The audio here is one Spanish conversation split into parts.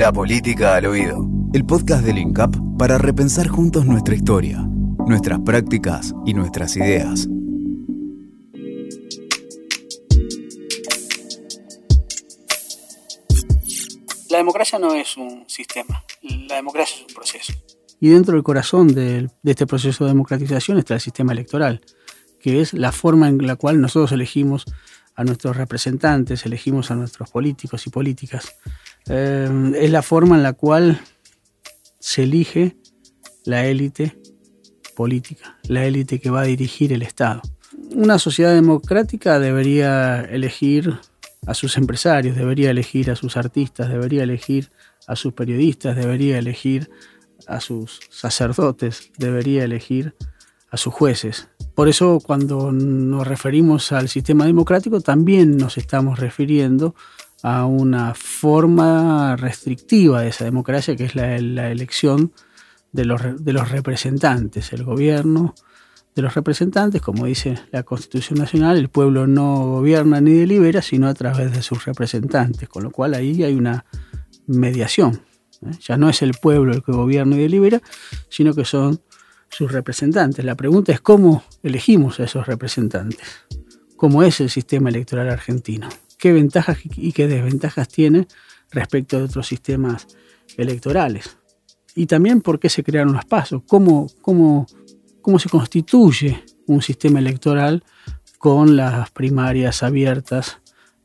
La política al oído. El podcast del INCAP para repensar juntos nuestra historia, nuestras prácticas y nuestras ideas. La democracia no es un sistema, la democracia es un proceso. Y dentro del corazón de, este proceso de democratización está el sistema electoral, que es la forma en la cual nosotros elegimos a nuestros representantes, elegimos a nuestros políticos y políticas. Eh, es la forma en la cual se elige la élite política, la élite que va a dirigir el Estado. Una sociedad democrática debería elegir a sus empresarios, debería elegir a sus artistas, debería elegir a sus periodistas, debería elegir a sus sacerdotes, debería elegir a sus jueces. Por eso cuando nos referimos al sistema democrático también nos estamos refiriendo a una forma restrictiva de esa democracia que es la, elección de los, de los representantes, el gobierno, de los representantes, como dice la Constitución Nacional, el pueblo no gobierna ni delibera, sino a través de sus representantes, con lo cual ahí hay una mediación. ¿eh? Ya no es el pueblo el que gobierna y delibera, sino que son sus representantes. La pregunta es cómo elegimos a esos representantes, cómo es el sistema electoral argentino, qué ventajas y qué desventajas tiene respecto de otros sistemas electorales. Y también por qué se crearon los pasos, cómo, cómo cómo se constituye un sistema electoral con las primarias abiertas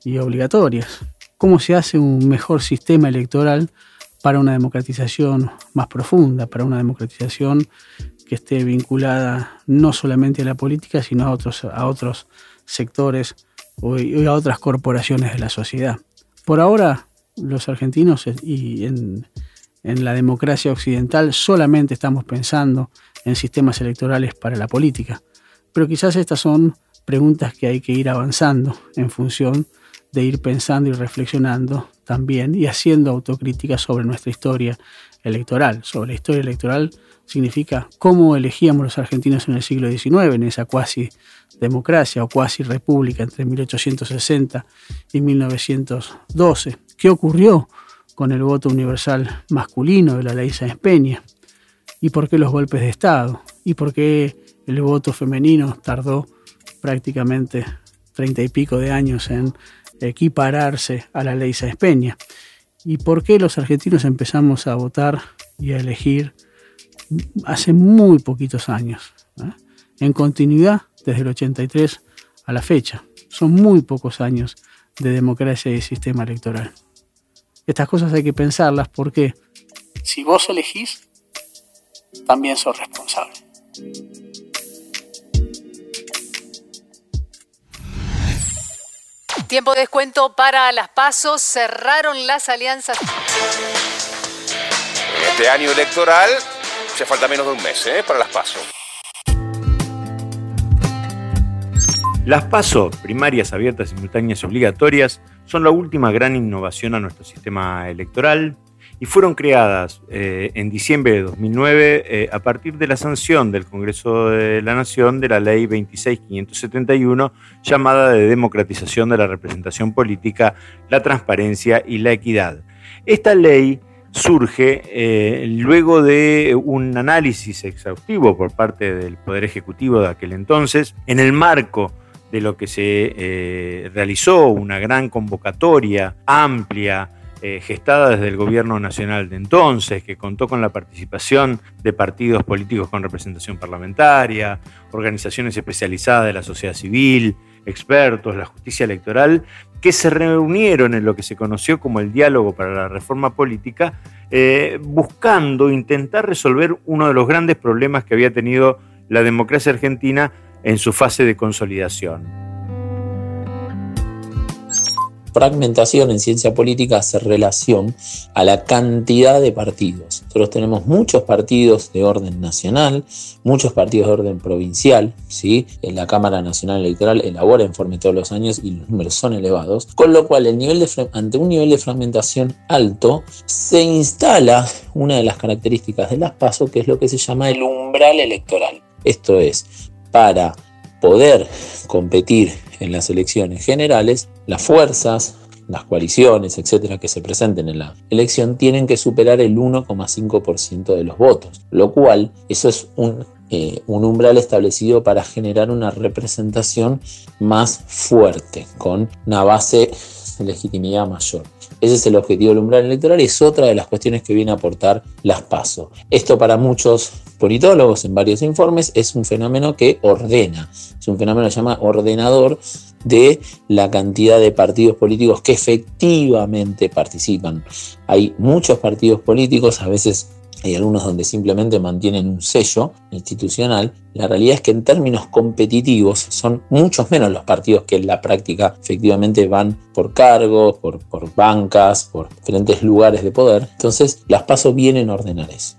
y obligatorias. Cómo se hace un mejor sistema electoral para una democratización más profunda, para una democratización que esté vinculada no solamente a la política, sino a otros, a otros sectores y a otras corporaciones de la sociedad. Por ahora, los argentinos y en, en la democracia occidental solamente estamos pensando en sistemas electorales para la política. Pero quizás estas son preguntas que hay que ir avanzando en función de ir pensando y reflexionando también y haciendo autocrítica sobre nuestra historia electoral. Sobre la historia electoral significa cómo elegíamos los argentinos en el siglo XIX, en esa cuasi democracia o cuasi república entre 1860 y 1912. ¿Qué ocurrió con el voto universal masculino de la ley Sáenz Peña? y por qué los golpes de Estado y por qué el voto femenino tardó prácticamente treinta y pico de años en equipararse a la ley Sáenz Peña y por qué los argentinos empezamos a votar y a elegir hace muy poquitos años, ¿eh? en continuidad desde el 83 a la fecha. Son muy pocos años de democracia y sistema electoral. Estas cosas hay que pensarlas porque si vos elegís, también sos responsable. Tiempo de descuento para las pasos. Cerraron las alianzas. En este año electoral falta menos de un mes ¿eh? para las pasos. Las PASO, primarias abiertas, simultáneas y obligatorias, son la última gran innovación a nuestro sistema electoral y fueron creadas eh, en diciembre de 2009 eh, a partir de la sanción del Congreso de la Nación de la Ley 26571 llamada de democratización de la representación política, la transparencia y la equidad. Esta ley surge eh, luego de un análisis exhaustivo por parte del Poder Ejecutivo de aquel entonces, en el marco de lo que se realizó una gran convocatoria amplia, eh, gestada desde el gobierno nacional de entonces, que contó con la participación de partidos políticos con representación parlamentaria, organizaciones especializadas de la sociedad civil, expertos, la justicia electoral, que se reunieron en lo que se conoció como el diálogo para la reforma política, eh, buscando intentar resolver uno de los grandes problemas que había tenido la democracia argentina en su fase de consolidación fragmentación en ciencia política hace relación a la cantidad de partidos. Nosotros tenemos muchos partidos de orden nacional, muchos partidos de orden provincial, ¿sí? En la Cámara Nacional Electoral elabora informe todos los años y los números son elevados, con lo cual el nivel de, ante un nivel de fragmentación alto se instala una de las características de las PASO que es lo que se llama el umbral electoral. Esto es, para poder competir en las elecciones generales, las fuerzas las coaliciones, etcétera, que se presenten en la elección, tienen que superar el 1,5% de los votos, lo cual eso es un, eh, un umbral establecido para generar una representación más fuerte, con una base de legitimidad mayor. Ese es el objetivo del umbral electoral y es otra de las cuestiones que viene a aportar las PASO. Esto para muchos politólogos en varios informes es un fenómeno que ordena, es un fenómeno que se llama ordenador de la cantidad de partidos políticos que efectivamente participan. Hay muchos partidos políticos, a veces hay algunos donde simplemente mantienen un sello institucional. La realidad es que en términos competitivos son muchos menos los partidos que en la práctica efectivamente van por cargos, por, por bancas, por diferentes lugares de poder. Entonces las pasos vienen a ordenar eso.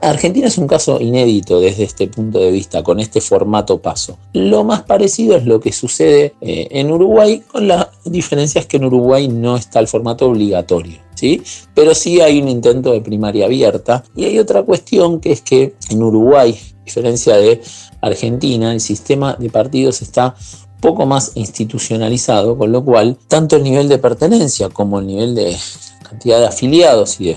Argentina es un caso inédito desde este punto de vista, con este formato paso. Lo más parecido es lo que sucede eh, en Uruguay, con la diferencia es que en Uruguay no está el formato obligatorio. ¿Sí? Pero sí hay un intento de primaria abierta. Y hay otra cuestión que es que en Uruguay, a diferencia de Argentina, el sistema de partidos está poco más institucionalizado, con lo cual tanto el nivel de pertenencia como el nivel de cantidad de afiliados y de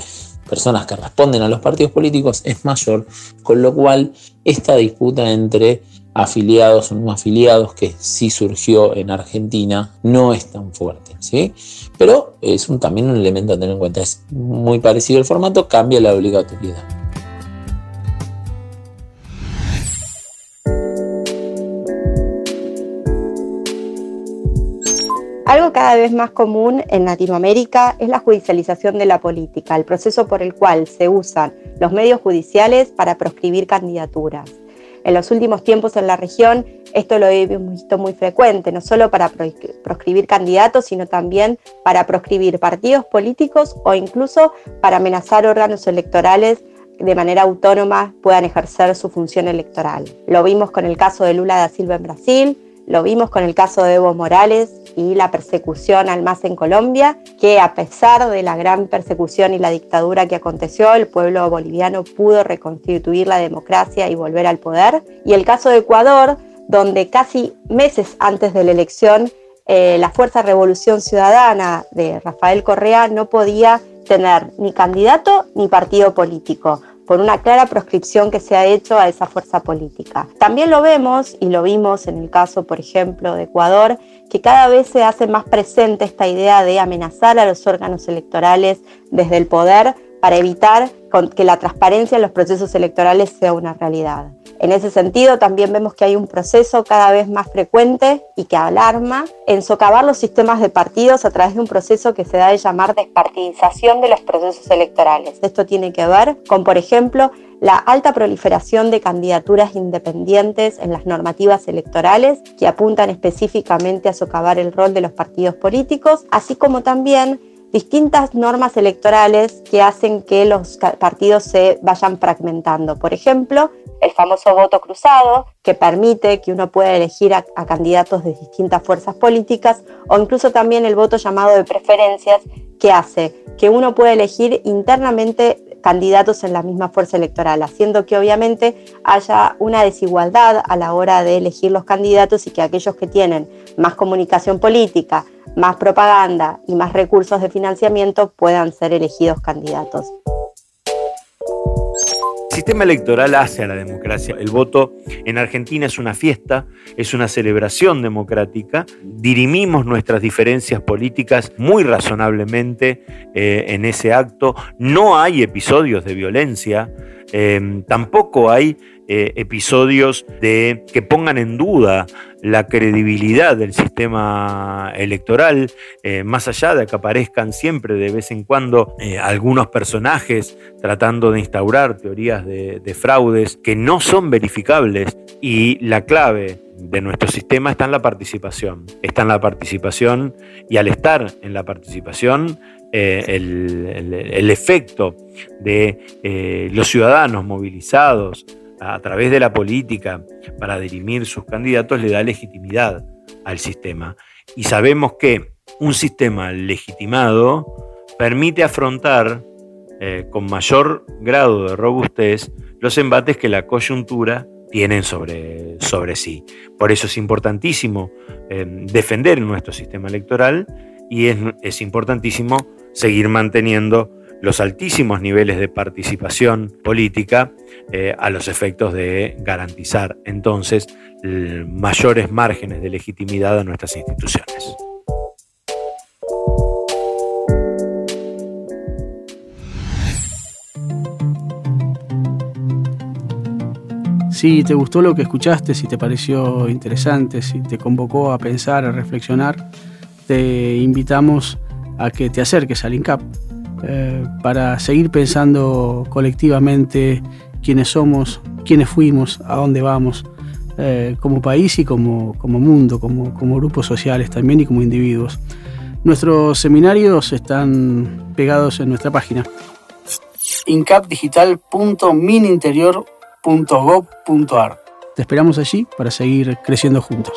personas que responden a los partidos políticos es mayor, con lo cual esta disputa entre afiliados o no afiliados que sí surgió en Argentina no es tan fuerte, ¿sí? Pero es también un elemento a tener en cuenta, es muy parecido el formato, cambia la obligatoriedad. Cada vez más común en Latinoamérica es la judicialización de la política, el proceso por el cual se usan los medios judiciales para proscribir candidaturas. En los últimos tiempos en la región esto lo hemos visto muy frecuente, no solo para proscribir candidatos, sino también para proscribir partidos políticos o incluso para amenazar órganos electorales de manera autónoma puedan ejercer su función electoral. Lo vimos con el caso de Lula da Silva en Brasil, lo vimos con el caso de Evo Morales y la persecución al MAS en Colombia, que a pesar de la gran persecución y la dictadura que aconteció, el pueblo boliviano pudo reconstituir la democracia y volver al poder. Y el caso de Ecuador, donde casi meses antes de la elección, eh, la Fuerza Revolución Ciudadana de Rafael Correa no podía tener ni candidato ni partido político por una clara proscripción que se ha hecho a esa fuerza política. También lo vemos, y lo vimos en el caso, por ejemplo, de Ecuador, que cada vez se hace más presente esta idea de amenazar a los órganos electorales desde el poder para evitar que la transparencia en los procesos electorales sea una realidad. En ese sentido, también vemos que hay un proceso cada vez más frecuente y que alarma en socavar los sistemas de partidos a través de un proceso que se da de llamar despartidización de los procesos electorales. Esto tiene que ver con, por ejemplo, la alta proliferación de candidaturas independientes en las normativas electorales que apuntan específicamente a socavar el rol de los partidos políticos, así como también distintas normas electorales que hacen que los partidos se vayan fragmentando. Por ejemplo, el famoso voto cruzado, que permite que uno pueda elegir a, candidatos de distintas fuerzas políticas, o incluso también el voto llamado de preferencias, que hace que uno pueda elegir internamente candidatos en la misma fuerza electoral, haciendo que obviamente haya una desigualdad a la hora de elegir los candidatos y que aquellos que tienen más comunicación política, más propaganda y más recursos de financiamiento puedan ser elegidos candidatos. El sistema electoral hace a la democracia. El voto en Argentina es una fiesta, es una celebración democrática. Dirimimos nuestras diferencias políticas muy razonablemente eh, en ese acto. No hay episodios de violencia, eh, tampoco hay eh, episodios de, que pongan en duda la credibilidad del sistema electoral, eh, más allá de que aparezcan siempre de vez en cuando eh, algunos personajes tratando de instaurar teorías de fraudes que no son verificables y la clave de nuestro sistema está en la participación. Está en la participación y al estar en la participación, el, efecto de los ciudadanos movilizados, a través de la política para dirimir sus candidatos le da legitimidad al sistema. Y sabemos que un sistema legitimado permite afrontar eh, con mayor grado de robustez los embates que la coyuntura tiene sobre, sobre sí. Por eso es importantísimo eh, defender nuestro sistema electoral y es, importantísimo seguir manteniendo los altísimos niveles de participación política eh, a los efectos de garantizar entonces mayores márgenes de legitimidad a nuestras instituciones. Si te gustó lo que escuchaste, si te pareció interesante, si te convocó a pensar, a reflexionar, te invitamos a que te acerques al INCAP eh, para seguir pensando colectivamente quiénes somos, quiénes fuimos, a dónde vamos, eh, como país y como, como mundo, como, como grupos sociales también y como individuos. Nuestros seminarios están pegados en nuestra página. incapdigital.mininterior.com .gov.ar. Te esperamos allí para seguir creciendo juntos.